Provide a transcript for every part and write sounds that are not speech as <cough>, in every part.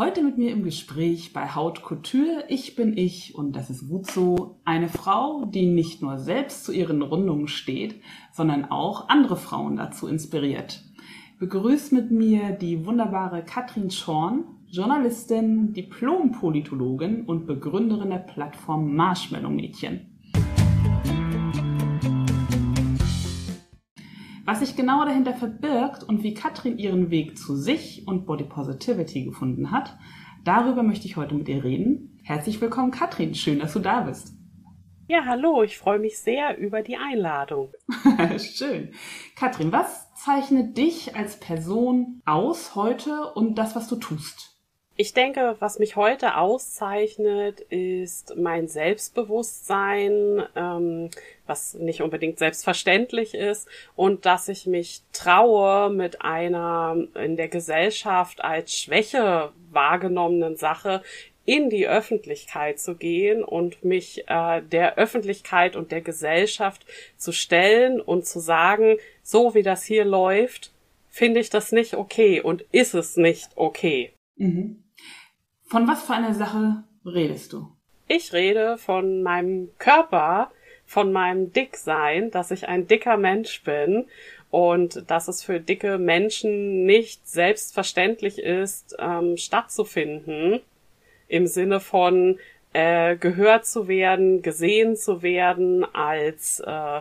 Heute mit mir im Gespräch bei Haut Couture. Ich bin ich und das ist gut so. Eine Frau, die nicht nur selbst zu ihren Rundungen steht, sondern auch andere Frauen dazu inspiriert. Begrüßt mit mir die wunderbare Katrin Schorn, Journalistin, Diplom-Politologin und Begründerin der Plattform Marshmallow Mädchen. Was sich genau dahinter verbirgt und wie Katrin ihren Weg zu sich und Body Positivity gefunden hat, darüber möchte ich heute mit ihr reden. Herzlich willkommen, Katrin. Schön, dass du da bist. Ja, hallo. Ich freue mich sehr über die Einladung. <laughs> Schön. Katrin, was zeichnet dich als Person aus heute und das, was du tust? Ich denke, was mich heute auszeichnet, ist mein Selbstbewusstsein, ähm, was nicht unbedingt selbstverständlich ist, und dass ich mich traue, mit einer in der Gesellschaft als Schwäche wahrgenommenen Sache in die Öffentlichkeit zu gehen und mich äh, der Öffentlichkeit und der Gesellschaft zu stellen und zu sagen, so wie das hier läuft, finde ich das nicht okay und ist es nicht okay. Mhm. Von was für einer Sache redest du? Ich rede von meinem Körper, von meinem Dicksein, dass ich ein dicker Mensch bin und dass es für dicke Menschen nicht selbstverständlich ist, ähm, stattzufinden, im Sinne von äh, gehört zu werden, gesehen zu werden, als äh,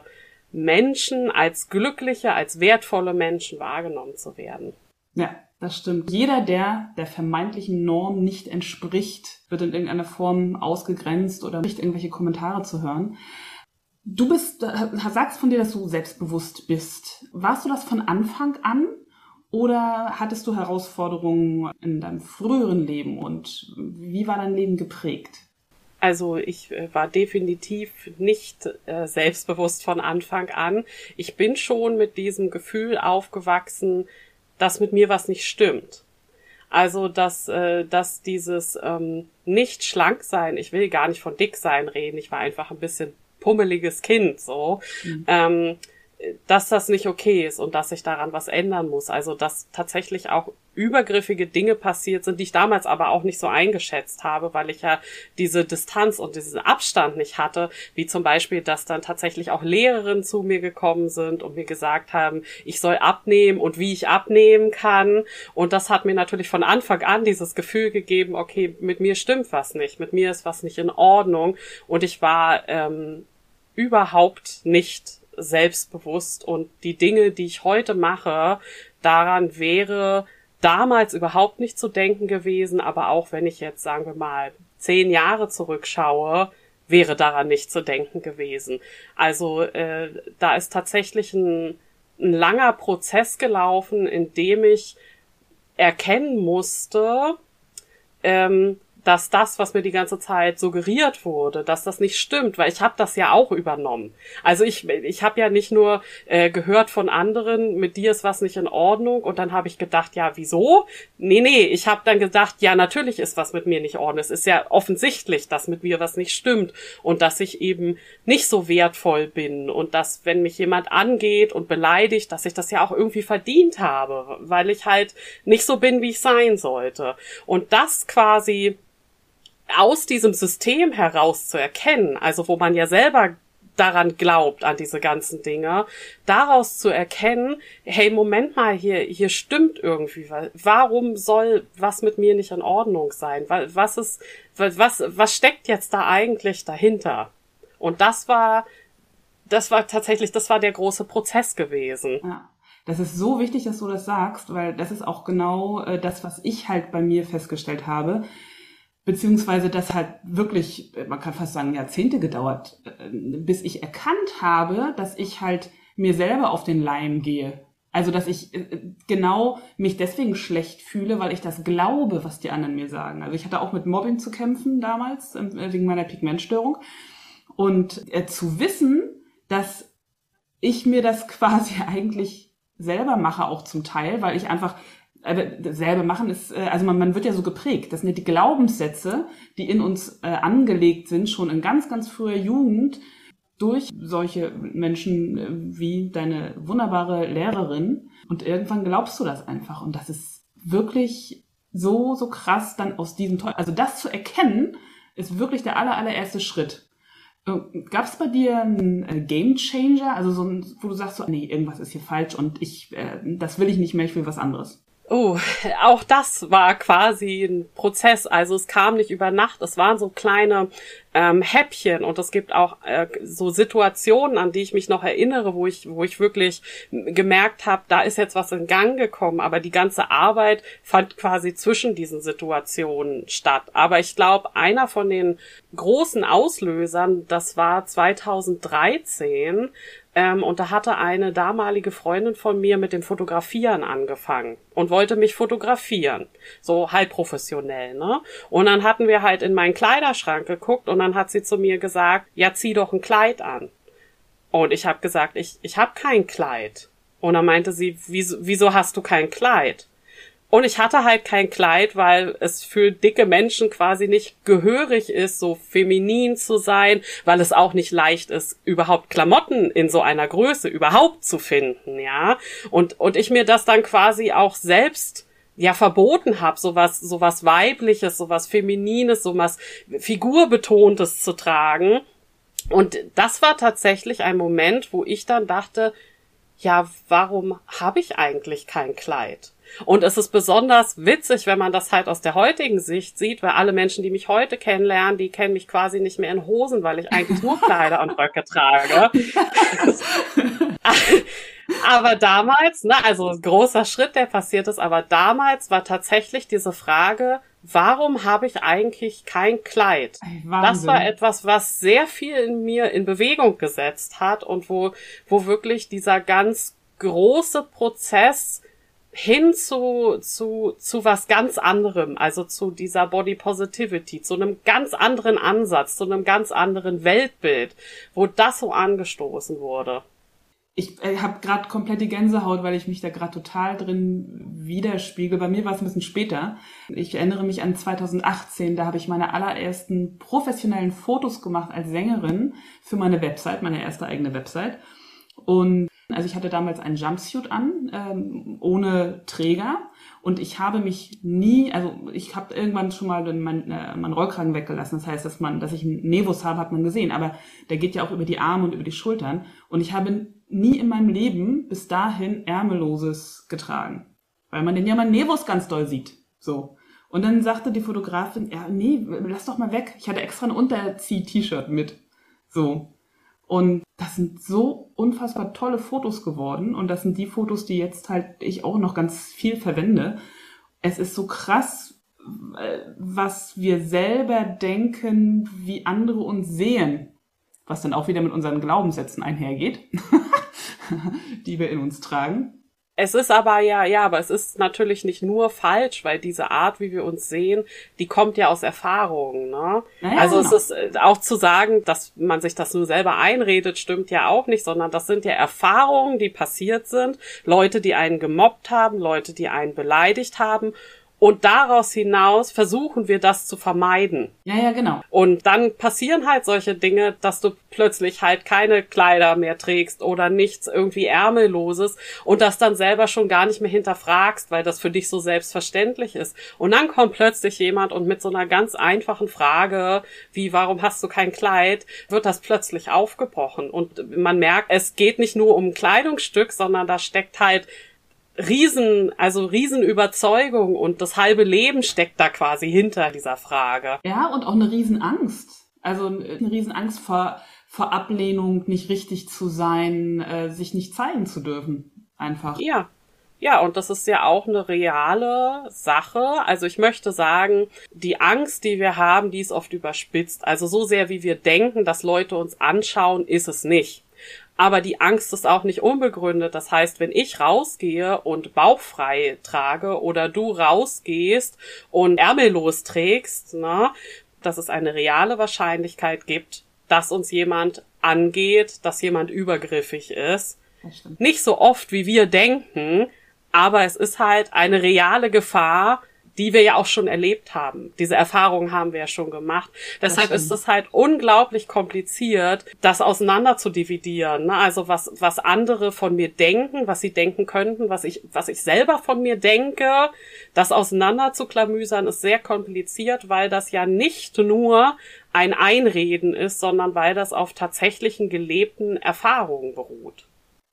Menschen, als glückliche, als wertvolle Menschen wahrgenommen zu werden. Ja, das stimmt. Jeder, der der vermeintlichen Norm nicht entspricht, wird in irgendeiner Form ausgegrenzt oder nicht irgendwelche Kommentare zu hören. Du bist, sagst von dir, dass du selbstbewusst bist. Warst du das von Anfang an oder hattest du Herausforderungen in deinem früheren Leben und wie war dein Leben geprägt? Also ich äh, war definitiv nicht äh, selbstbewusst von Anfang an. Ich bin schon mit diesem Gefühl aufgewachsen, dass mit mir was nicht stimmt. Also, dass, äh, dass dieses ähm, nicht schlank sein, ich will gar nicht von dick sein reden, ich war einfach ein bisschen pummeliges Kind, so. Mhm. Ähm, dass das nicht okay ist und dass sich daran was ändern muss. Also dass tatsächlich auch übergriffige Dinge passiert sind, die ich damals aber auch nicht so eingeschätzt habe, weil ich ja diese Distanz und diesen Abstand nicht hatte, wie zum Beispiel, dass dann tatsächlich auch Lehrerinnen zu mir gekommen sind und mir gesagt haben, ich soll abnehmen und wie ich abnehmen kann. Und das hat mir natürlich von Anfang an dieses Gefühl gegeben, okay, mit mir stimmt was nicht, mit mir ist was nicht in Ordnung. Und ich war ähm, überhaupt nicht selbstbewusst und die Dinge, die ich heute mache, daran wäre damals überhaupt nicht zu denken gewesen, aber auch wenn ich jetzt, sagen wir mal, zehn Jahre zurückschaue, wäre daran nicht zu denken gewesen. Also äh, da ist tatsächlich ein, ein langer Prozess gelaufen, in dem ich erkennen musste, ähm, dass das, was mir die ganze Zeit suggeriert wurde, dass das nicht stimmt, weil ich habe das ja auch übernommen. Also ich, ich habe ja nicht nur äh, gehört von anderen, mit dir ist was nicht in Ordnung und dann habe ich gedacht, ja, wieso? Nee, nee, ich habe dann gedacht, ja, natürlich ist was mit mir nicht ordentlich. Es ist ja offensichtlich, dass mit mir was nicht stimmt und dass ich eben nicht so wertvoll bin und dass, wenn mich jemand angeht und beleidigt, dass ich das ja auch irgendwie verdient habe, weil ich halt nicht so bin, wie ich sein sollte. Und das quasi aus diesem System heraus zu erkennen, also wo man ja selber daran glaubt, an diese ganzen Dinge, daraus zu erkennen, hey, Moment mal, hier, hier stimmt irgendwie was. Warum soll was mit mir nicht in Ordnung sein? Was ist, was, was steckt jetzt da eigentlich dahinter? Und das war das war tatsächlich, das war der große Prozess gewesen. Ja. Das ist so wichtig, dass du das sagst, weil das ist auch genau äh, das, was ich halt bei mir festgestellt habe. Beziehungsweise das halt wirklich, man kann fast sagen, Jahrzehnte gedauert, äh, bis ich erkannt habe, dass ich halt mir selber auf den Leim gehe. Also, dass ich äh, genau mich deswegen schlecht fühle, weil ich das glaube, was die anderen mir sagen. Also, ich hatte auch mit Mobbing zu kämpfen damals, ähm, wegen meiner Pigmentstörung. Und äh, zu wissen, dass ich mir das <laughs> quasi eigentlich selber mache, auch zum Teil, weil ich einfach äh, selber machen ist, äh, also man, man wird ja so geprägt. Das sind ja die Glaubenssätze, die in uns äh, angelegt sind, schon in ganz, ganz früher Jugend, durch solche Menschen äh, wie deine wunderbare Lehrerin. Und irgendwann glaubst du das einfach. Und das ist wirklich so, so krass dann aus diesem Teufel. Also das zu erkennen, ist wirklich der aller, allererste Schritt. Äh, Gab es bei dir einen Game Changer, also so ein, wo du sagst so, nee, irgendwas ist hier falsch und ich, äh, das will ich nicht mehr, ich will was anderes? Oh, auch das war quasi ein Prozess. Also es kam nicht über Nacht. Es waren so kleine ähm, Häppchen und es gibt auch äh, so Situationen, an die ich mich noch erinnere, wo ich, wo ich wirklich gemerkt habe, da ist jetzt was in Gang gekommen. Aber die ganze Arbeit fand quasi zwischen diesen Situationen statt. Aber ich glaube, einer von den großen Auslösern, das war 2013 ähm, und da hatte eine damalige Freundin von mir mit dem Fotografieren angefangen und wollte mich fotografieren. So halb professionell, ne? Und dann hatten wir halt in meinen Kleiderschrank geguckt und dann hat sie zu mir gesagt, ja, zieh doch ein Kleid an. Und ich habe gesagt, ich, ich habe kein Kleid. Und dann meinte sie, wieso, wieso hast du kein Kleid? Und ich hatte halt kein Kleid, weil es für dicke Menschen quasi nicht gehörig ist, so feminin zu sein, weil es auch nicht leicht ist, überhaupt Klamotten in so einer Größe überhaupt zu finden, ja. Und, und ich mir das dann quasi auch selbst ja verboten habe, sowas, sowas weibliches, sowas feminines, sowas figurbetontes zu tragen. Und das war tatsächlich ein Moment, wo ich dann dachte, ja, warum habe ich eigentlich kein Kleid? Und es ist besonders witzig, wenn man das halt aus der heutigen Sicht sieht, weil alle Menschen, die mich heute kennenlernen, die kennen mich quasi nicht mehr in Hosen, weil ich eigentlich nur Kleider und Röcke trage. <laughs> aber damals, ne, also großer Schritt, der passiert ist, aber damals war tatsächlich diese Frage, warum habe ich eigentlich kein Kleid? Wahnsinn. Das war etwas, was sehr viel in mir in Bewegung gesetzt hat und wo, wo wirklich dieser ganz große Prozess hin zu, zu, zu was ganz anderem, also zu dieser Body Positivity, zu einem ganz anderen Ansatz, zu einem ganz anderen Weltbild, wo das so angestoßen wurde. Ich äh, habe gerade komplette Gänsehaut, weil ich mich da gerade total drin widerspiegel. Bei mir war es ein bisschen später. Ich erinnere mich an 2018, da habe ich meine allerersten professionellen Fotos gemacht als Sängerin für meine Website, meine erste eigene Website. Und also ich hatte damals einen Jumpsuit an, ähm, ohne Träger. Und ich habe mich nie, also ich habe irgendwann schon mal meinen äh, mein Rollkragen weggelassen. Das heißt, dass man, dass ich einen Nevus habe, hat man gesehen. Aber der geht ja auch über die Arme und über die Schultern. Und ich habe nie in meinem Leben bis dahin Ärmelloses getragen. Weil man den ja mal Nevus ganz doll sieht. So. Und dann sagte die Fotografin, ja, nee, lass doch mal weg. Ich hatte extra ein Unterzieh-T-Shirt mit. So. Und das sind so unfassbar tolle Fotos geworden. Und das sind die Fotos, die jetzt halt ich auch noch ganz viel verwende. Es ist so krass, äh, was wir selber denken, wie andere uns sehen. Was dann auch wieder mit unseren Glaubenssätzen einhergeht, <laughs> die wir in uns tragen. Es ist aber ja, ja, aber es ist natürlich nicht nur falsch, weil diese Art, wie wir uns sehen, die kommt ja aus Erfahrungen. Ne? Naja, also genau. es ist äh, auch zu sagen, dass man sich das nur selber einredet, stimmt ja auch nicht, sondern das sind ja Erfahrungen, die passiert sind. Leute, die einen gemobbt haben, Leute, die einen beleidigt haben und daraus hinaus versuchen wir das zu vermeiden. Ja, ja, genau. Und dann passieren halt solche Dinge, dass du plötzlich halt keine Kleider mehr trägst oder nichts irgendwie Ärmelloses und das dann selber schon gar nicht mehr hinterfragst, weil das für dich so selbstverständlich ist. Und dann kommt plötzlich jemand und mit so einer ganz einfachen Frage, wie warum hast du kein Kleid, wird das plötzlich aufgebrochen. Und man merkt, es geht nicht nur um ein Kleidungsstück, sondern da steckt halt Riesen, also Riesenüberzeugung und das halbe Leben steckt da quasi hinter dieser Frage. Ja, und auch eine Riesenangst. Also eine Riesenangst vor, vor Ablehnung, nicht richtig zu sein, äh, sich nicht zeigen zu dürfen. Einfach. Ja, ja, und das ist ja auch eine reale Sache. Also ich möchte sagen, die Angst, die wir haben, die ist oft überspitzt. Also so sehr, wie wir denken, dass Leute uns anschauen, ist es nicht. Aber die Angst ist auch nicht unbegründet. Das heißt, wenn ich rausgehe und bauchfrei trage oder du rausgehst und ärmellos trägst, ne, dass es eine reale Wahrscheinlichkeit gibt, dass uns jemand angeht, dass jemand übergriffig ist. Nicht so oft, wie wir denken, aber es ist halt eine reale Gefahr, die wir ja auch schon erlebt haben. Diese Erfahrungen haben wir ja schon gemacht. Deshalb ist es halt unglaublich kompliziert, das auseinander zu dividieren. Ne? Also was, was andere von mir denken, was sie denken könnten, was ich, was ich selber von mir denke, das auseinander zu klamüsern, ist sehr kompliziert, weil das ja nicht nur ein Einreden ist, sondern weil das auf tatsächlichen gelebten Erfahrungen beruht.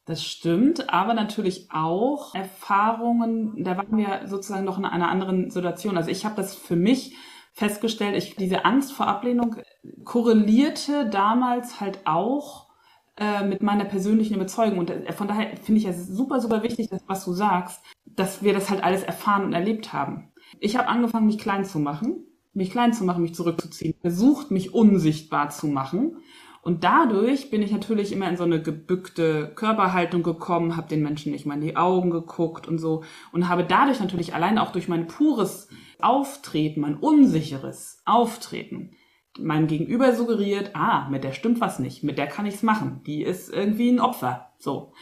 Das stimmt, aber natürlich auch Erfahrungen, da waren wir sozusagen noch in einer anderen Situation. Also ich habe das für mich festgestellt, ich, diese Angst vor Ablehnung korrelierte damals halt auch äh, mit meiner persönlichen Überzeugung. Und äh, von daher finde ich es super, super wichtig, dass, was du sagst, dass wir das halt alles erfahren und erlebt haben. Ich habe angefangen, mich klein zu machen, mich klein zu machen, mich zurückzuziehen, versucht, mich unsichtbar zu machen und dadurch bin ich natürlich immer in so eine gebückte Körperhaltung gekommen, habe den Menschen nicht mal in die Augen geguckt und so und habe dadurch natürlich allein auch durch mein pures Auftreten, mein unsicheres Auftreten, meinem Gegenüber suggeriert, ah, mit der stimmt was nicht, mit der kann ich's machen, die ist irgendwie ein Opfer, so.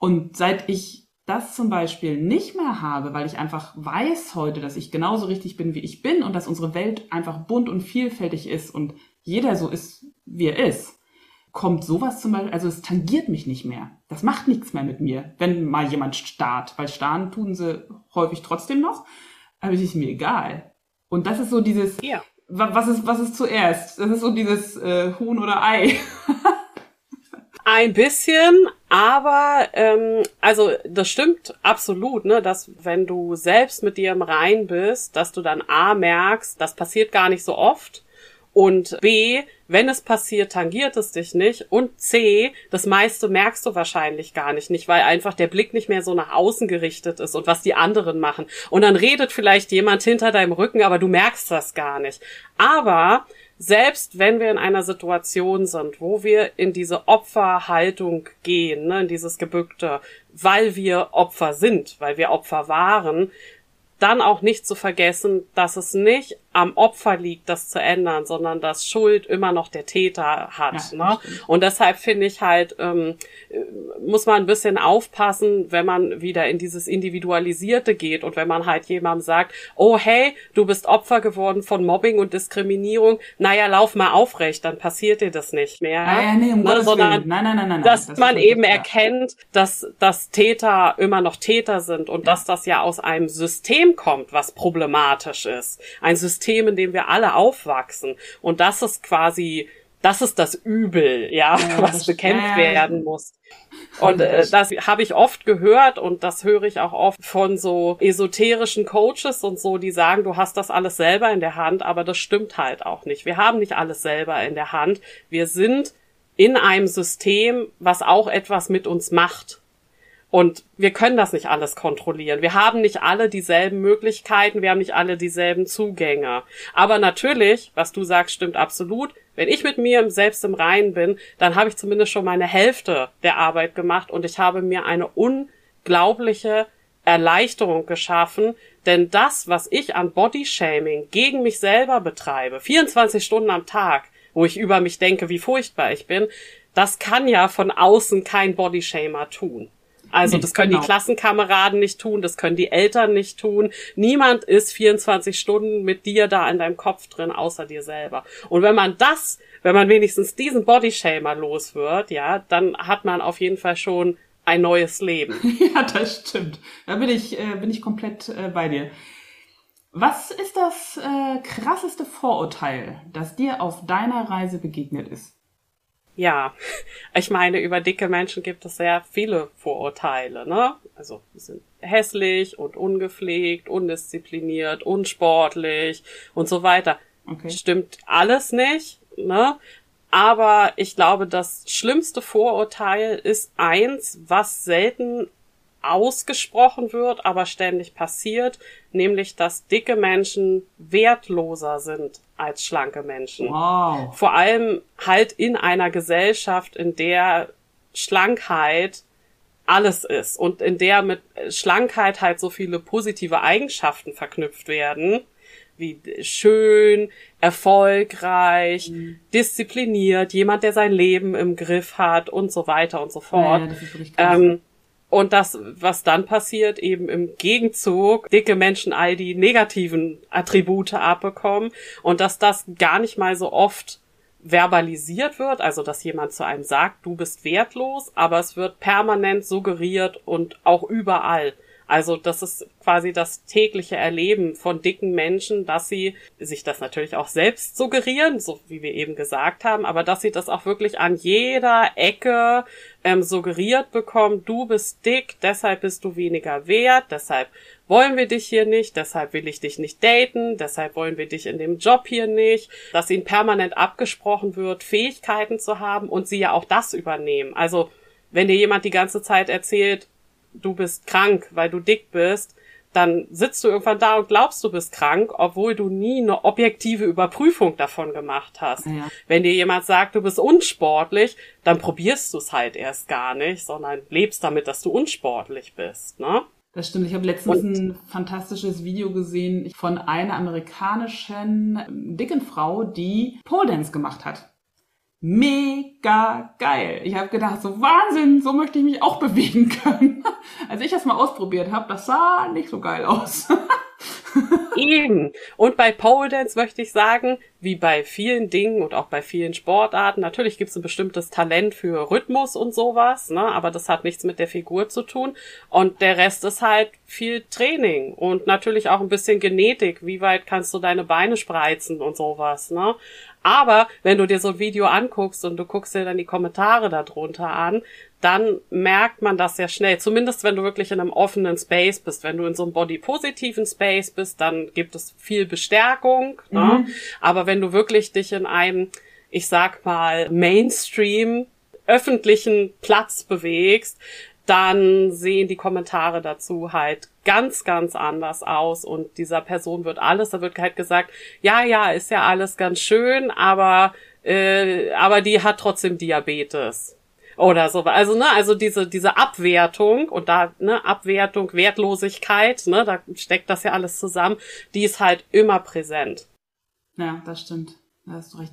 Und seit ich das zum Beispiel nicht mehr habe, weil ich einfach weiß heute, dass ich genauso richtig bin, wie ich bin und dass unsere Welt einfach bunt und vielfältig ist und jeder so ist, wie er ist, kommt sowas zum Beispiel, also es tangiert mich nicht mehr. Das macht nichts mehr mit mir, wenn mal jemand starrt, weil starren tun sie häufig trotzdem noch, aber es ist mir egal. Und das ist so dieses, ja. was ist, was ist zuerst? Das ist so dieses äh, Huhn oder Ei. <laughs> Ein bisschen, aber ähm, also das stimmt absolut, ne, dass wenn du selbst mit dir im Rein bist, dass du dann A merkst, das passiert gar nicht so oft und B, wenn es passiert, tangiert es dich nicht. Und C, das meiste merkst du wahrscheinlich gar nicht, nicht, weil einfach der Blick nicht mehr so nach außen gerichtet ist und was die anderen machen. Und dann redet vielleicht jemand hinter deinem Rücken, aber du merkst das gar nicht. Aber selbst wenn wir in einer Situation sind, wo wir in diese Opferhaltung gehen, ne, in dieses Gebückte, weil wir Opfer sind, weil wir Opfer waren, dann auch nicht zu vergessen, dass es nicht am Opfer liegt, das zu ändern, sondern dass Schuld immer noch der Täter hat. Ja, ne? Und deshalb finde ich halt, ähm, muss man ein bisschen aufpassen, wenn man wieder in dieses Individualisierte geht und wenn man halt jemandem sagt, oh hey, du bist Opfer geworden von Mobbing und Diskriminierung, naja, lauf mal aufrecht, dann passiert dir das nicht mehr. Ah, ja, nee, um ne? Sondern, nein, nein, nein, nein, dass das man eben erkennt, dass, dass Täter immer noch Täter sind und ja. dass das ja aus einem System kommt, was problematisch ist. Ein System, System, in dem wir alle aufwachsen. Und das ist quasi, das ist das Übel, ja, ja <laughs> was bekämpft werden muss. Und äh, das habe ich oft gehört und das höre ich auch oft von so esoterischen Coaches und so, die sagen, du hast das alles selber in der Hand, aber das stimmt halt auch nicht. Wir haben nicht alles selber in der Hand. Wir sind in einem System, was auch etwas mit uns macht. Und wir können das nicht alles kontrollieren. Wir haben nicht alle dieselben Möglichkeiten, wir haben nicht alle dieselben Zugänge. Aber natürlich, was du sagst, stimmt absolut. Wenn ich mit mir selbst im Reinen bin, dann habe ich zumindest schon meine Hälfte der Arbeit gemacht und ich habe mir eine unglaubliche Erleichterung geschaffen, denn das, was ich an Bodyshaming gegen mich selber betreibe, 24 Stunden am Tag, wo ich über mich denke, wie furchtbar ich bin, das kann ja von außen kein Bodyshamer tun. Also das können genau. die Klassenkameraden nicht tun, das können die Eltern nicht tun. Niemand ist 24 Stunden mit dir da in deinem Kopf drin, außer dir selber. Und wenn man das, wenn man wenigstens diesen Bodyshamer los wird, ja, dann hat man auf jeden Fall schon ein neues Leben. <laughs> ja, das stimmt. Da bin ich, äh, bin ich komplett äh, bei dir. Was ist das äh, krasseste Vorurteil, das dir auf deiner Reise begegnet ist? Ja, ich meine, über dicke Menschen gibt es sehr viele Vorurteile, ne? Also, sie sind hässlich und ungepflegt, undiszipliniert, unsportlich und so weiter. Okay. Stimmt alles nicht, ne? Aber ich glaube, das schlimmste Vorurteil ist eins, was selten ausgesprochen wird, aber ständig passiert, nämlich dass dicke Menschen wertloser sind als schlanke Menschen. Wow. Vor allem halt in einer Gesellschaft, in der Schlankheit alles ist und in der mit Schlankheit halt so viele positive Eigenschaften verknüpft werden, wie schön, erfolgreich, mhm. diszipliniert, jemand, der sein Leben im Griff hat und so weiter und so fort. Ja, und das, was dann passiert, eben im Gegenzug dicke Menschen all die negativen Attribute abbekommen und dass das gar nicht mal so oft verbalisiert wird, also dass jemand zu einem sagt, du bist wertlos, aber es wird permanent suggeriert und auch überall. Also das ist quasi das tägliche Erleben von dicken Menschen, dass sie sich das natürlich auch selbst suggerieren, so wie wir eben gesagt haben, aber dass sie das auch wirklich an jeder Ecke ähm, suggeriert bekommen, du bist dick, deshalb bist du weniger wert, deshalb wollen wir dich hier nicht, deshalb will ich dich nicht daten, deshalb wollen wir dich in dem Job hier nicht, dass ihnen permanent abgesprochen wird, Fähigkeiten zu haben und sie ja auch das übernehmen. Also wenn dir jemand die ganze Zeit erzählt, du bist krank, weil du dick bist, dann sitzt du irgendwann da und glaubst, du bist krank, obwohl du nie eine objektive Überprüfung davon gemacht hast. Ja. Wenn dir jemand sagt, du bist unsportlich, dann probierst du es halt erst gar nicht, sondern lebst damit, dass du unsportlich bist, ne? Das stimmt. Ich habe letztens und? ein fantastisches Video gesehen von einer amerikanischen dicken Frau, die Pole Dance gemacht hat. Mega geil. Ich habe gedacht, so Wahnsinn, so möchte ich mich auch bewegen können. <laughs> Als ich das mal ausprobiert habe, das sah nicht so geil aus. <laughs> Eben. Und bei Pole Dance möchte ich sagen, wie bei vielen Dingen und auch bei vielen Sportarten, natürlich gibt es ein bestimmtes Talent für Rhythmus und sowas, ne, aber das hat nichts mit der Figur zu tun. Und der Rest ist halt viel Training und natürlich auch ein bisschen Genetik. Wie weit kannst du deine Beine spreizen und sowas, ne? Aber wenn du dir so ein Video anguckst und du guckst dir dann die Kommentare darunter an, dann merkt man das sehr schnell. Zumindest wenn du wirklich in einem offenen Space bist. Wenn du in so einem body-positiven Space bist, dann gibt es viel Bestärkung. Ne? Mhm. Ne? Aber wenn du wirklich dich in einem, ich sag mal, Mainstream öffentlichen Platz bewegst, dann sehen die Kommentare dazu halt ganz, ganz anders aus und dieser Person wird alles, da wird halt gesagt, ja, ja, ist ja alles ganz schön, aber, äh, aber die hat trotzdem Diabetes oder so. Also, ne, also diese, diese Abwertung und da, ne, Abwertung, Wertlosigkeit, ne, da steckt das ja alles zusammen, die ist halt immer präsent. Ja, das stimmt. Da hast du recht.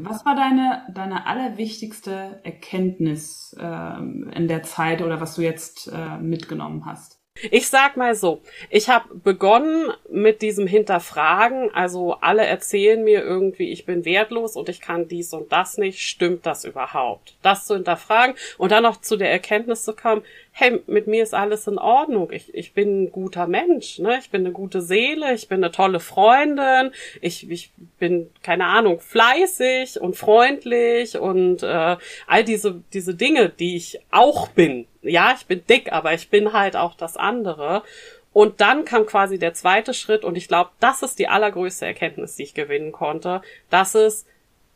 Was war deine, deine allerwichtigste Erkenntnis ähm, in der Zeit oder was du jetzt äh, mitgenommen hast? Ich sag mal so, ich habe begonnen mit diesem Hinterfragen, also alle erzählen mir irgendwie, ich bin wertlos und ich kann dies und das nicht, stimmt das überhaupt? Das zu hinterfragen und dann noch zu der Erkenntnis zu kommen, hey, mit mir ist alles in Ordnung, ich, ich bin ein guter Mensch, ne? ich bin eine gute Seele, ich bin eine tolle Freundin, ich, ich bin, keine Ahnung, fleißig und freundlich und äh, all diese, diese Dinge, die ich auch bin, ja, ich bin dick, aber ich bin halt auch das andere. Und dann kam quasi der zweite Schritt und ich glaube, das ist die allergrößte Erkenntnis, die ich gewinnen konnte, dass es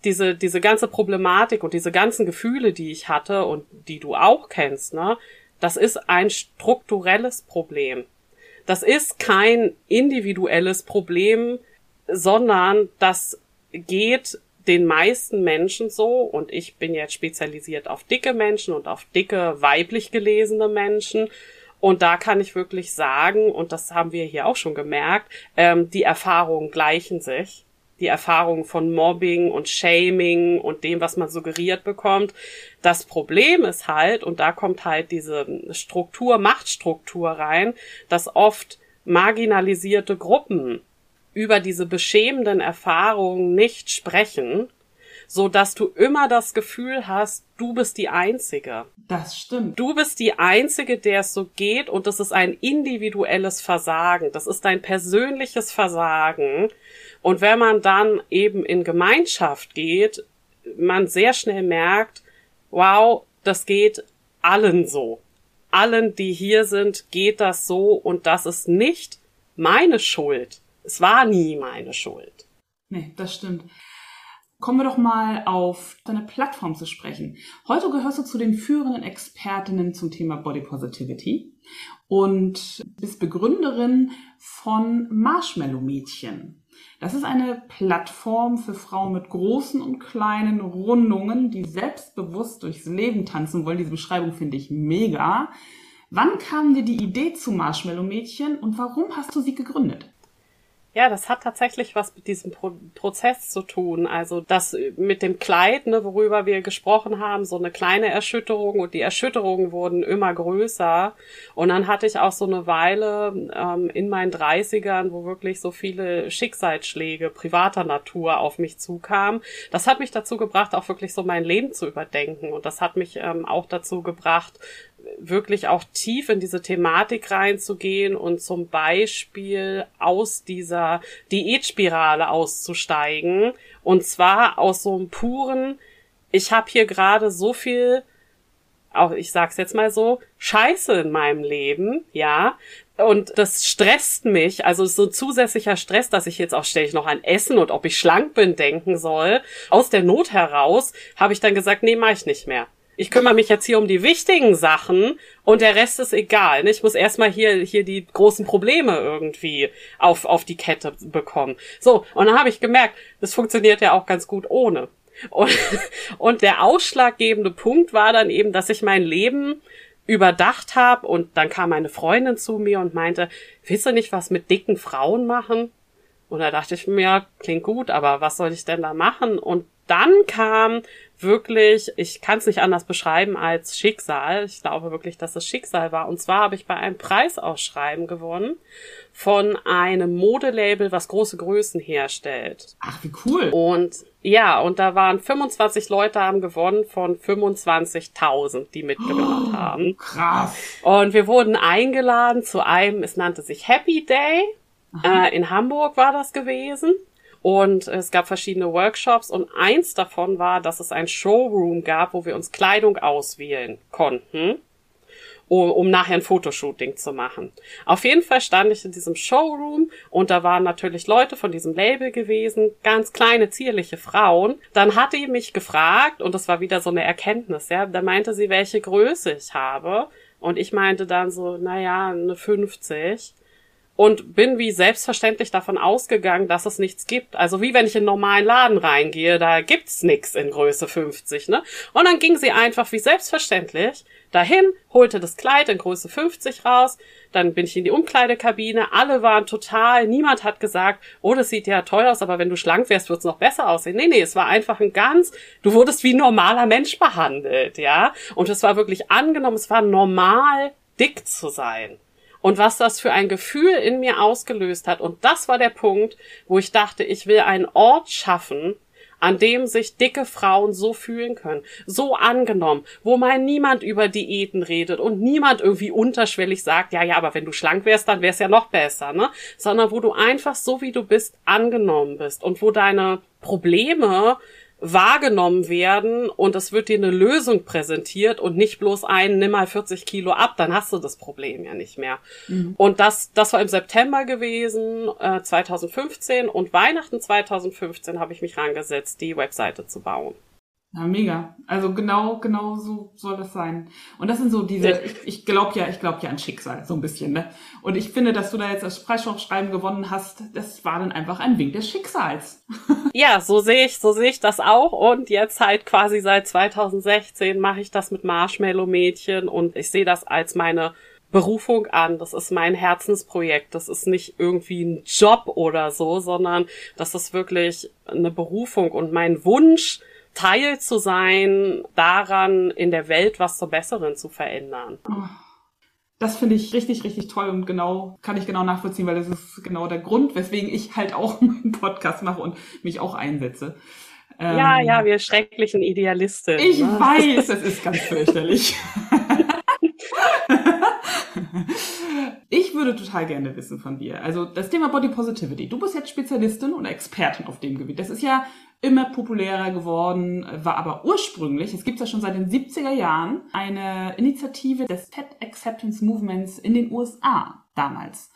diese, diese ganze Problematik und diese ganzen Gefühle, die ich hatte und die du auch kennst, ne, das ist ein strukturelles Problem. Das ist kein individuelles Problem, sondern das geht den meisten Menschen so, und ich bin jetzt spezialisiert auf dicke Menschen und auf dicke weiblich gelesene Menschen, und da kann ich wirklich sagen, und das haben wir hier auch schon gemerkt, ähm, die Erfahrungen gleichen sich. Die Erfahrungen von Mobbing und Shaming und dem, was man suggeriert bekommt. Das Problem ist halt, und da kommt halt diese Struktur, Machtstruktur rein, dass oft marginalisierte Gruppen über diese beschämenden Erfahrungen nicht sprechen, so dass du immer das Gefühl hast, du bist die Einzige. Das stimmt. Du bist die Einzige, der es so geht und das ist ein individuelles Versagen. Das ist ein persönliches Versagen. Und wenn man dann eben in Gemeinschaft geht, man sehr schnell merkt, wow, das geht allen so. Allen, die hier sind, geht das so und das ist nicht meine Schuld. Es war nie meine Schuld. Nee, das stimmt. kommen wir doch mal auf deine Plattform zu sprechen. Heute gehörst du zu den führenden Expertinnen zum Thema Body Positivity und bist Begründerin von Marshmallow Mädchen. Das ist eine Plattform für Frauen mit großen und kleinen Rundungen, die selbstbewusst durchs Leben tanzen wollen. Diese Beschreibung finde ich mega. Wann kam dir die Idee zu Marshmallow Mädchen und warum hast du sie gegründet? Ja, das hat tatsächlich was mit diesem Pro Prozess zu tun. Also das mit dem Kleid, ne, worüber wir gesprochen haben, so eine kleine Erschütterung und die Erschütterungen wurden immer größer. Und dann hatte ich auch so eine Weile ähm, in meinen Dreißigern, wo wirklich so viele Schicksalsschläge privater Natur auf mich zukamen. Das hat mich dazu gebracht, auch wirklich so mein Leben zu überdenken. Und das hat mich ähm, auch dazu gebracht, wirklich auch tief in diese Thematik reinzugehen und zum Beispiel aus dieser Diätspirale auszusteigen. Und zwar aus so einem puren, ich habe hier gerade so viel, auch ich sag's jetzt mal so, Scheiße in meinem Leben, ja. Und das stresst mich, also so zusätzlicher Stress, dass ich jetzt auch ständig noch an Essen und ob ich schlank bin denken soll. Aus der Not heraus habe ich dann gesagt, nee, mach ich nicht mehr ich kümmere mich jetzt hier um die wichtigen Sachen und der Rest ist egal. Ne? Ich muss erstmal hier, hier die großen Probleme irgendwie auf, auf die Kette bekommen. So, und dann habe ich gemerkt, das funktioniert ja auch ganz gut ohne. Und, <laughs> und der ausschlaggebende Punkt war dann eben, dass ich mein Leben überdacht habe und dann kam meine Freundin zu mir und meinte, willst du nicht was mit dicken Frauen machen? Und da dachte ich mir, klingt gut, aber was soll ich denn da machen? Und dann kam wirklich, ich kann es nicht anders beschreiben als Schicksal. Ich glaube wirklich, dass es Schicksal war. Und zwar habe ich bei einem Preisausschreiben gewonnen von einem Modelabel, was große Größen herstellt. Ach, wie cool. Und ja, und da waren 25 Leute haben gewonnen von 25.000, die mitgemacht oh, haben. Krass. Und wir wurden eingeladen zu einem, es nannte sich Happy Day. Äh, in Hamburg war das gewesen. Und es gab verschiedene Workshops und eins davon war, dass es ein Showroom gab, wo wir uns Kleidung auswählen konnten, um, nachher ein Fotoshooting zu machen. Auf jeden Fall stand ich in diesem Showroom und da waren natürlich Leute von diesem Label gewesen, ganz kleine, zierliche Frauen. Dann hatte die mich gefragt und das war wieder so eine Erkenntnis, ja, da meinte sie, welche Größe ich habe. Und ich meinte dann so, naja, eine 50 und bin wie selbstverständlich davon ausgegangen, dass es nichts gibt. Also wie wenn ich in einen normalen Laden reingehe, da gibt's nix in Größe 50, ne? Und dann ging sie einfach wie selbstverständlich dahin, holte das Kleid in Größe 50 raus, dann bin ich in die Umkleidekabine, alle waren total, niemand hat gesagt, oh, das sieht ja toll aus, aber wenn du schlank wärst, wird's noch besser aussehen. Nee, nee, es war einfach ein ganz, du wurdest wie ein normaler Mensch behandelt, ja? Und es war wirklich angenommen, es war normal, dick zu sein und was das für ein Gefühl in mir ausgelöst hat. Und das war der Punkt, wo ich dachte, ich will einen Ort schaffen, an dem sich dicke Frauen so fühlen können, so angenommen, wo mal niemand über Diäten redet und niemand irgendwie unterschwellig sagt, ja, ja, aber wenn du schlank wärst, dann wär's ja noch besser, ne? Sondern wo du einfach so wie du bist angenommen bist und wo deine Probleme wahrgenommen werden und es wird dir eine Lösung präsentiert und nicht bloß ein, nimm mal 40 Kilo ab, dann hast du das Problem ja nicht mehr. Mhm. Und das, das war im September gewesen, äh, 2015 und Weihnachten 2015 habe ich mich rangesetzt, die Webseite zu bauen. Ja, mega. Also genau, genau so soll das sein. Und das sind so diese, ich, ich glaube ja, ich glaube ja an Schicksal, so ein bisschen, ne? Und ich finde, dass du da jetzt das Preisschreiben gewonnen hast, das war dann einfach ein Wink des Schicksals. <laughs> ja, so sehe ich, so sehe ich das auch. Und jetzt halt quasi seit 2016 mache ich das mit Marshmallow Mädchen und ich sehe das als meine Berufung an. Das ist mein Herzensprojekt. Das ist nicht irgendwie ein Job oder so, sondern das ist wirklich eine Berufung und mein Wunsch, Teil zu sein, daran in der Welt was zur Besseren zu verändern. Das finde ich richtig, richtig toll und genau, kann ich genau nachvollziehen, weil das ist genau der Grund, weswegen ich halt <laughs> auch einen Podcast mache und mich auch einsetze. Ja, ähm, ja, wir schrecklichen Idealisten. Ich ne? weiß, <laughs> es ist ganz fürchterlich. <laughs> Ich würde total gerne wissen von dir. Also das Thema Body Positivity. Du bist jetzt Spezialistin und Expertin auf dem Gebiet. Das ist ja immer populärer geworden, war aber ursprünglich, es gibt ja schon seit den 70er Jahren, eine Initiative des Fat Acceptance Movements in den USA damals.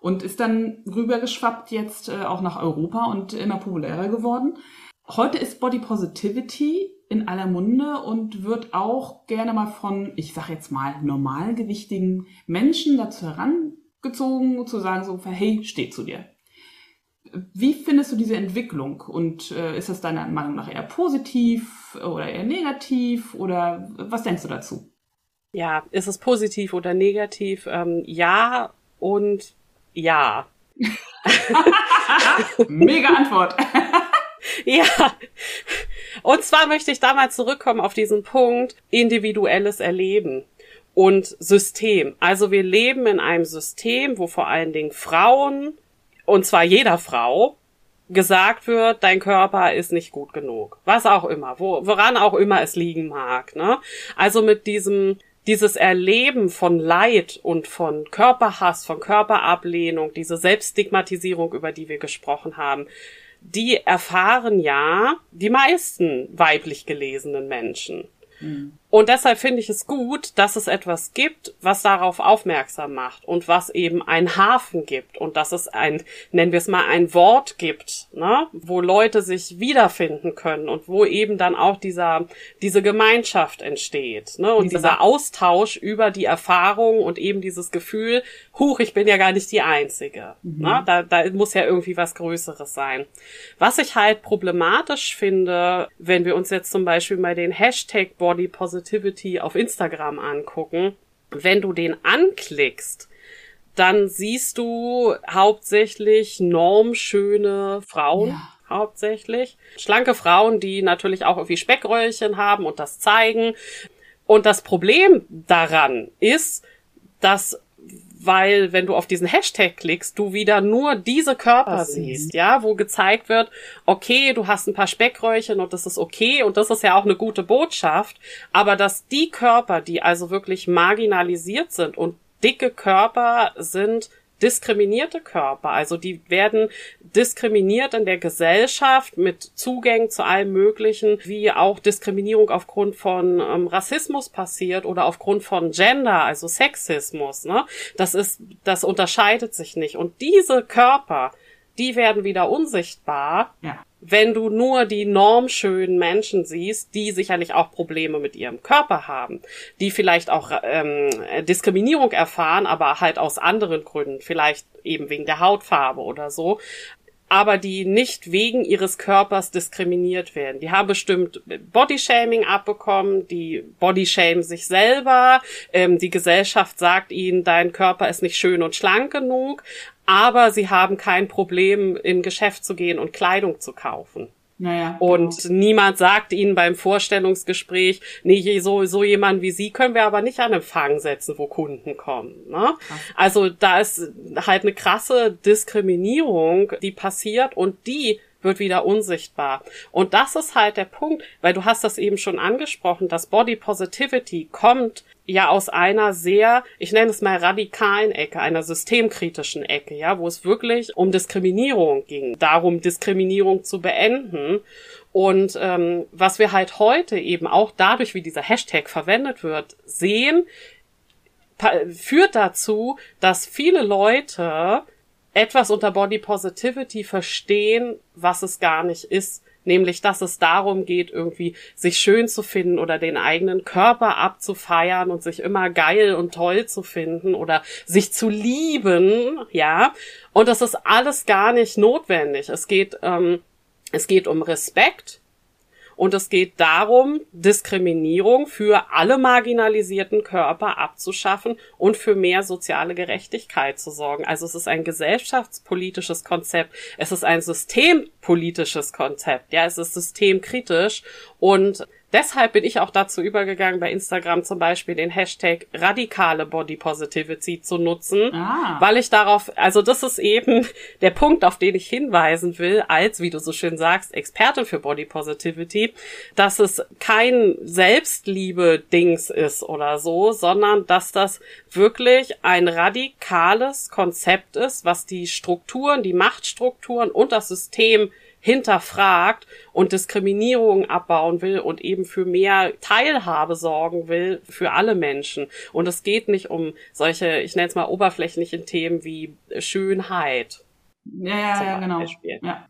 Und ist dann rübergeschwappt jetzt äh, auch nach Europa und immer populärer geworden. Heute ist Body Positivity in aller Munde und wird auch gerne mal von, ich sag jetzt mal, normalgewichtigen Menschen dazu herangezogen, zu sagen so, hey, steh zu dir. Wie findest du diese Entwicklung? Und äh, ist das deiner Meinung nach eher positiv oder eher negativ? Oder was denkst du dazu? Ja, ist es positiv oder negativ? Ähm, ja und ja. <laughs> Mega Antwort. <laughs> ja. Und zwar möchte ich da mal zurückkommen auf diesen Punkt individuelles Erleben und System. Also wir leben in einem System, wo vor allen Dingen Frauen und zwar jeder Frau, gesagt wird, dein Körper ist nicht gut genug. Was auch immer, wo, woran auch immer es liegen mag. Ne? Also mit diesem, dieses Erleben von Leid und von Körperhass, von Körperablehnung, diese Selbststigmatisierung, über die wir gesprochen haben, die erfahren ja die meisten weiblich gelesenen Menschen. Mhm. Und deshalb finde ich es gut, dass es etwas gibt, was darauf aufmerksam macht und was eben ein Hafen gibt und dass es ein, nennen wir es mal, ein Wort gibt, ne, wo Leute sich wiederfinden können und wo eben dann auch dieser, diese Gemeinschaft entsteht, ne, und dieser Austausch über die Erfahrung und eben dieses Gefühl, huch, ich bin ja gar nicht die Einzige, mhm. ne, da, da muss ja irgendwie was Größeres sein. Was ich halt problematisch finde, wenn wir uns jetzt zum Beispiel mal den Hashtag Body Positive Positivity auf Instagram angucken, wenn du den anklickst, dann siehst du hauptsächlich normschöne Frauen. Ja. Hauptsächlich. Schlanke Frauen, die natürlich auch irgendwie Speckröllchen haben und das zeigen. Und das Problem daran ist, dass weil wenn du auf diesen Hashtag klickst, du wieder nur diese Körper das siehst, ja, wo gezeigt wird, okay, du hast ein paar Speckröllchen und das ist okay und das ist ja auch eine gute Botschaft, aber dass die Körper, die also wirklich marginalisiert sind und dicke Körper sind diskriminierte Körper. Also die werden diskriminiert in der Gesellschaft mit Zugängen zu allem Möglichen, wie auch Diskriminierung aufgrund von ähm, Rassismus passiert oder aufgrund von Gender, also Sexismus. Ne? Das ist, das unterscheidet sich nicht. Und diese Körper, die werden wieder unsichtbar. Ja wenn du nur die normschönen Menschen siehst, die sicherlich auch Probleme mit ihrem Körper haben, die vielleicht auch ähm, Diskriminierung erfahren, aber halt aus anderen Gründen, vielleicht eben wegen der Hautfarbe oder so, aber die nicht wegen ihres Körpers diskriminiert werden. Die haben bestimmt Bodyshaming abbekommen, die Bodyshamen sich selber, ähm, die Gesellschaft sagt ihnen, dein Körper ist nicht schön und schlank genug, aber sie haben kein Problem, in Geschäft zu gehen und Kleidung zu kaufen. Naja, und genau. niemand sagt ihnen beim Vorstellungsgespräch, nee, so, so jemand wie Sie können wir aber nicht an Empfang setzen, wo Kunden kommen. Ne? Also da ist halt eine krasse Diskriminierung, die passiert und die wird wieder unsichtbar. Und das ist halt der Punkt, weil du hast das eben schon angesprochen, dass Body Positivity kommt ja aus einer sehr, ich nenne es mal radikalen Ecke, einer systemkritischen Ecke, ja, wo es wirklich um Diskriminierung ging, darum Diskriminierung zu beenden. Und ähm, was wir halt heute eben auch dadurch, wie dieser Hashtag verwendet wird, sehen, führt dazu, dass viele Leute etwas unter Body Positivity verstehen, was es gar nicht ist. Nämlich, dass es darum geht, irgendwie sich schön zu finden oder den eigenen Körper abzufeiern und sich immer geil und toll zu finden oder sich zu lieben, ja. Und das ist alles gar nicht notwendig. Es geht, ähm, es geht um Respekt, und es geht darum, Diskriminierung für alle marginalisierten Körper abzuschaffen und für mehr soziale Gerechtigkeit zu sorgen. Also es ist ein gesellschaftspolitisches Konzept. Es ist ein systempolitisches Konzept. Ja, es ist systemkritisch und Deshalb bin ich auch dazu übergegangen, bei Instagram zum Beispiel den Hashtag radikale Body Positivity zu nutzen, ah. weil ich darauf, also das ist eben <laughs> der Punkt, auf den ich hinweisen will, als, wie du so schön sagst, Experte für Body Positivity, dass es kein Selbstliebe-Dings ist oder so, sondern dass das wirklich ein radikales Konzept ist, was die Strukturen, die Machtstrukturen und das System hinterfragt und Diskriminierung abbauen will und eben für mehr Teilhabe sorgen will für alle Menschen. Und es geht nicht um solche, ich nenne es mal oberflächlichen Themen wie Schönheit. Ja, ja, ja genau. Ja.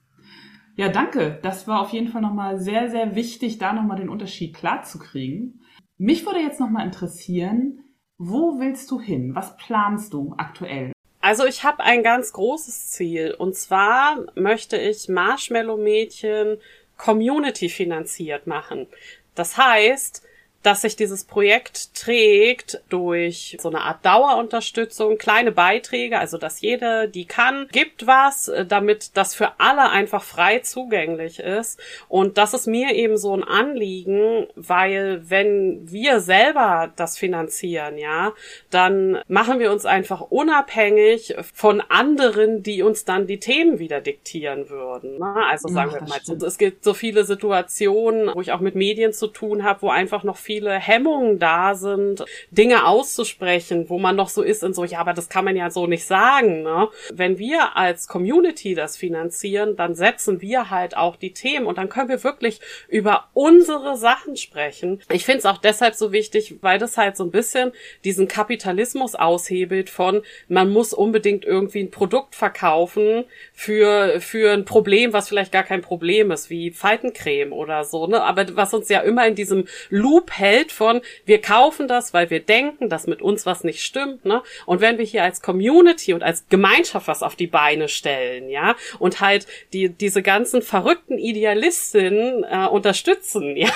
Ja, danke. Das war auf jeden Fall nochmal sehr, sehr wichtig, da nochmal den Unterschied klar zu kriegen. Mich würde jetzt nochmal interessieren, wo willst du hin? Was planst du aktuell? Also ich habe ein ganz großes Ziel und zwar möchte ich Marshmallow Mädchen Community finanziert machen. Das heißt, dass sich dieses Projekt trägt durch so eine Art Dauerunterstützung, kleine Beiträge, also dass jede, die kann, gibt was, äh, damit das für alle einfach frei zugänglich ist. Und das ist mir eben so ein Anliegen, weil wenn wir selber das finanzieren, ja, dann machen wir uns einfach unabhängig von anderen, die uns dann die Themen wieder diktieren würden. Ne? Also sagen Ach, wir mal, stimmt. es gibt so viele Situationen, wo ich auch mit Medien zu tun habe, wo einfach noch viel viele Hemmungen da sind, Dinge auszusprechen, wo man noch so ist in so, ja, aber das kann man ja so nicht sagen. Ne? Wenn wir als Community das finanzieren, dann setzen wir halt auch die Themen und dann können wir wirklich über unsere Sachen sprechen. Ich finde es auch deshalb so wichtig, weil das halt so ein bisschen diesen Kapitalismus aushebelt von, man muss unbedingt irgendwie ein Produkt verkaufen für, für ein Problem, was vielleicht gar kein Problem ist, wie Faltencreme oder so, ne? Aber was uns ja immer in diesem Loop hält von, wir kaufen das, weil wir denken, dass mit uns was nicht stimmt, ne? Und wenn wir hier als Community und als Gemeinschaft was auf die Beine stellen, ja, und halt die, diese ganzen verrückten Idealistinnen äh, unterstützen, <laughs> ja,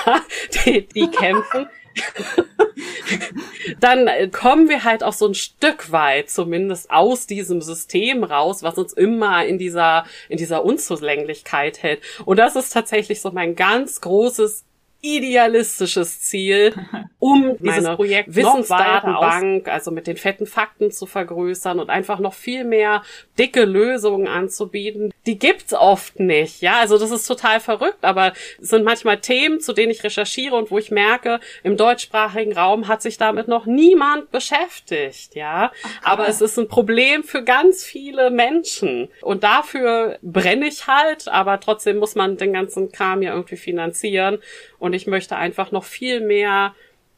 die, die kämpfen, <laughs> dann kommen wir halt auch so ein Stück weit zumindest aus diesem System raus, was uns immer in dieser, in dieser Unzulänglichkeit hält. Und das ist tatsächlich so mein ganz großes idealistisches Ziel, <laughs> um dieses Projekt Wissensdatenbank, also mit den fetten Fakten zu vergrößern und einfach noch viel mehr dicke Lösungen anzubieten. Die gibt's oft nicht, ja, also das ist total verrückt, aber es sind manchmal Themen, zu denen ich recherchiere und wo ich merke, im deutschsprachigen Raum hat sich damit noch niemand beschäftigt, ja, Ach, aber es ist ein Problem für ganz viele Menschen. Und dafür brenne ich halt, aber trotzdem muss man den ganzen Kram ja irgendwie finanzieren. Und ich möchte einfach noch viel mehr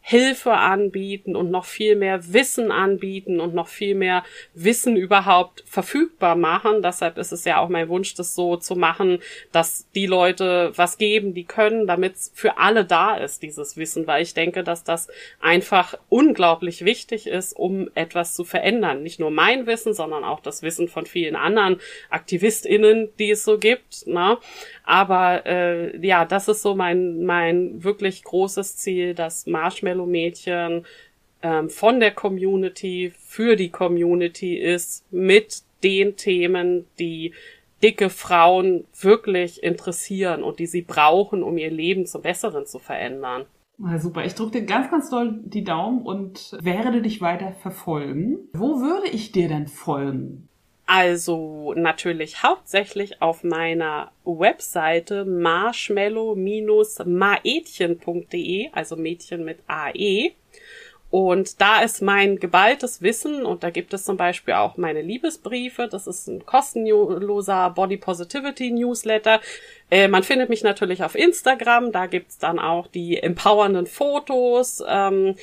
Hilfe anbieten und noch viel mehr Wissen anbieten und noch viel mehr Wissen überhaupt verfügbar machen. Deshalb ist es ja auch mein Wunsch, das so zu machen, dass die Leute was geben, die können, damit es für alle da ist, dieses Wissen, weil ich denke, dass das einfach unglaublich wichtig ist, um etwas zu verändern. Nicht nur mein Wissen, sondern auch das Wissen von vielen anderen AktivistInnen, die es so gibt. Ne? Aber äh, ja, das ist so mein, mein wirklich großes Ziel, dass Marshmallow-Mädchen ähm, von der Community für die Community ist, mit den Themen, die dicke Frauen wirklich interessieren und die sie brauchen, um ihr Leben zum Besseren zu verändern. Na super, ich drücke dir ganz, ganz doll die Daumen und werde dich weiter verfolgen. Wo würde ich dir denn folgen? Also natürlich hauptsächlich auf meiner Webseite marshmallow-maetchen.de, also Mädchen mit AE. Und da ist mein geballtes Wissen und da gibt es zum Beispiel auch meine Liebesbriefe. Das ist ein kostenloser Body Positivity Newsletter. Äh, man findet mich natürlich auf Instagram. Da gibt's dann auch die empowernden Fotos. Ähm,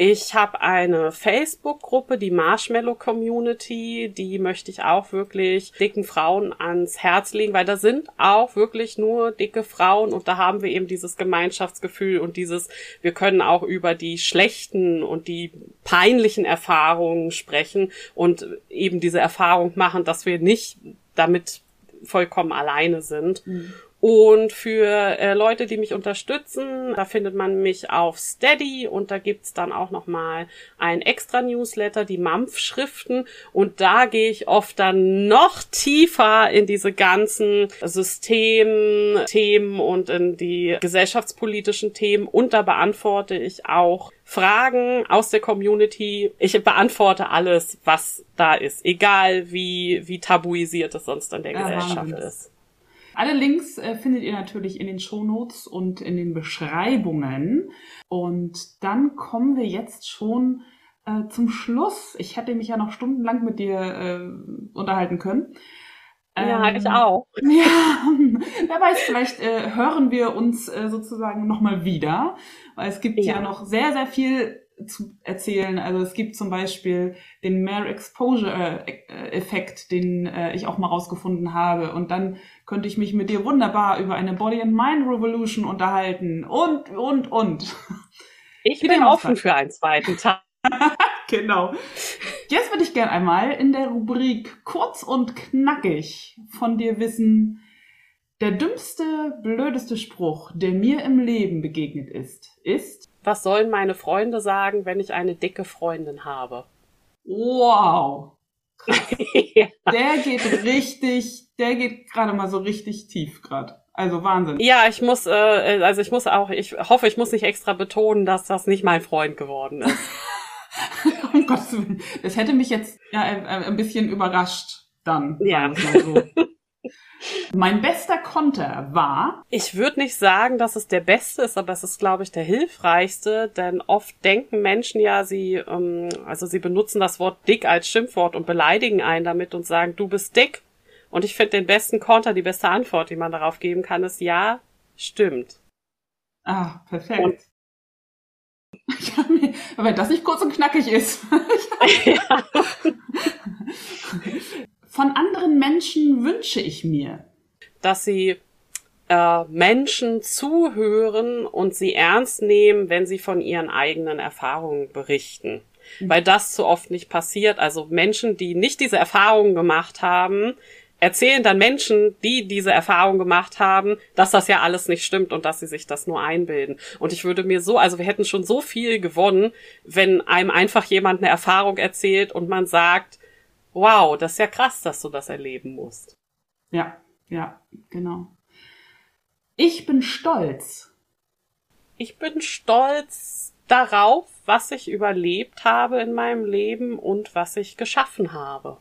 ich habe eine Facebook-Gruppe, die Marshmallow Community, die möchte ich auch wirklich dicken Frauen ans Herz legen, weil da sind auch wirklich nur dicke Frauen und da haben wir eben dieses Gemeinschaftsgefühl und dieses, wir können auch über die schlechten und die peinlichen Erfahrungen sprechen und eben diese Erfahrung machen, dass wir nicht damit vollkommen alleine sind. Mhm. Und für äh, Leute, die mich unterstützen, da findet man mich auf Steady und da gibt's dann auch nochmal ein extra Newsletter, die Mampf-Schriften. Und da gehe ich oft dann noch tiefer in diese ganzen Systemthemen und in die gesellschaftspolitischen Themen. Und da beantworte ich auch Fragen aus der Community. Ich beantworte alles, was da ist, egal wie, wie tabuisiert es sonst in der Gesellschaft ist. Alle Links äh, findet ihr natürlich in den Shownotes und in den Beschreibungen. Und dann kommen wir jetzt schon äh, zum Schluss. Ich hätte mich ja noch stundenlang mit dir äh, unterhalten können. Ja, ich ähm, auch. <laughs> Ja, wer weiß, vielleicht äh, hören wir uns äh, sozusagen nochmal wieder, weil es gibt ja. ja noch sehr, sehr viel zu erzählen. Also es gibt zum Beispiel den Mere Exposure äh, Effekt, den äh, ich auch mal rausgefunden habe. Und dann könnte ich mich mit dir wunderbar über eine Body and Mind Revolution unterhalten und, und, und. Ich bin offen für einen zweiten Tag. <laughs> genau. Jetzt würde ich gern einmal in der Rubrik kurz und knackig von dir wissen, der dümmste, blödeste Spruch, der mir im Leben begegnet ist, ist. Was sollen meine Freunde sagen, wenn ich eine dicke Freundin habe? Wow. <laughs> ja. Der geht richtig, der geht gerade mal so richtig tief gerade. Also Wahnsinn. Ja, ich muss, äh, also ich muss auch, ich hoffe, ich muss nicht extra betonen, dass das nicht mein Freund geworden ist. <laughs> um Gottes Willen. Das hätte mich jetzt ja, ein bisschen überrascht dann. Ja. So. <laughs> Mein bester Konter war. Ich würde nicht sagen, dass es der beste ist, aber es ist, glaube ich, der hilfreichste, denn oft denken Menschen ja, sie, ähm, also sie benutzen das Wort dick als Schimpfwort und beleidigen einen damit und sagen, du bist dick. Und ich finde den besten Konter, die beste Antwort, die man darauf geben kann, ist ja, stimmt. Ah, perfekt. Und <laughs> aber wenn das nicht kurz und knackig ist. <laughs> <laughs> ja. Von anderen Menschen wünsche ich mir, dass sie äh, Menschen zuhören und sie ernst nehmen, wenn sie von ihren eigenen Erfahrungen berichten. Mhm. Weil das zu oft nicht passiert. Also Menschen, die nicht diese Erfahrungen gemacht haben, erzählen dann Menschen, die diese Erfahrung gemacht haben, dass das ja alles nicht stimmt und dass sie sich das nur einbilden. Und ich würde mir so, also wir hätten schon so viel gewonnen, wenn einem einfach jemand eine Erfahrung erzählt und man sagt, wow, das ist ja krass, dass du das erleben musst. Ja, ja, genau. Ich bin stolz. Ich bin stolz darauf, was ich überlebt habe in meinem Leben und was ich geschaffen habe.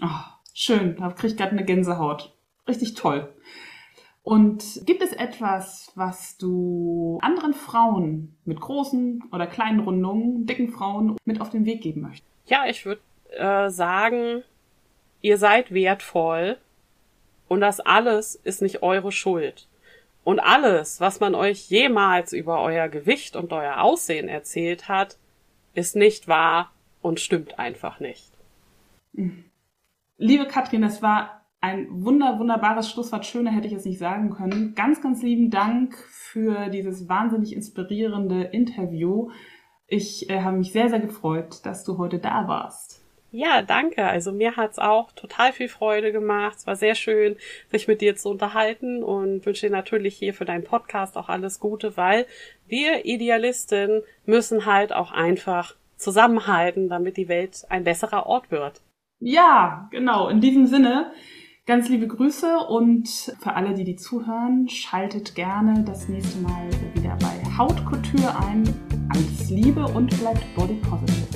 Oh, schön, da kriege ich gerade eine Gänsehaut. Richtig toll. Und gibt es etwas, was du anderen Frauen mit großen oder kleinen Rundungen, dicken Frauen mit auf den Weg geben möchtest? Ja, ich würde äh, sagen, ihr seid wertvoll und das alles ist nicht eure Schuld. Und alles, was man euch jemals über euer Gewicht und euer Aussehen erzählt hat, ist nicht wahr und stimmt einfach nicht. Liebe Katrin, das war ein wunder, wunderbares Schlusswort. Schöner hätte ich es nicht sagen können. Ganz, ganz lieben Dank für dieses wahnsinnig inspirierende Interview. Ich äh, habe mich sehr, sehr gefreut, dass du heute da warst. Ja, danke. Also mir hat's auch total viel Freude gemacht. Es war sehr schön, sich mit dir zu unterhalten und wünsche dir natürlich hier für deinen Podcast auch alles Gute, weil wir Idealisten müssen halt auch einfach zusammenhalten, damit die Welt ein besserer Ort wird. Ja, genau. In diesem Sinne, ganz liebe Grüße und für alle, die die zuhören, schaltet gerne das nächste Mal wieder bei Hautkultur ein. Alles Liebe und bleibt body positive.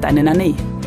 Deine Nane.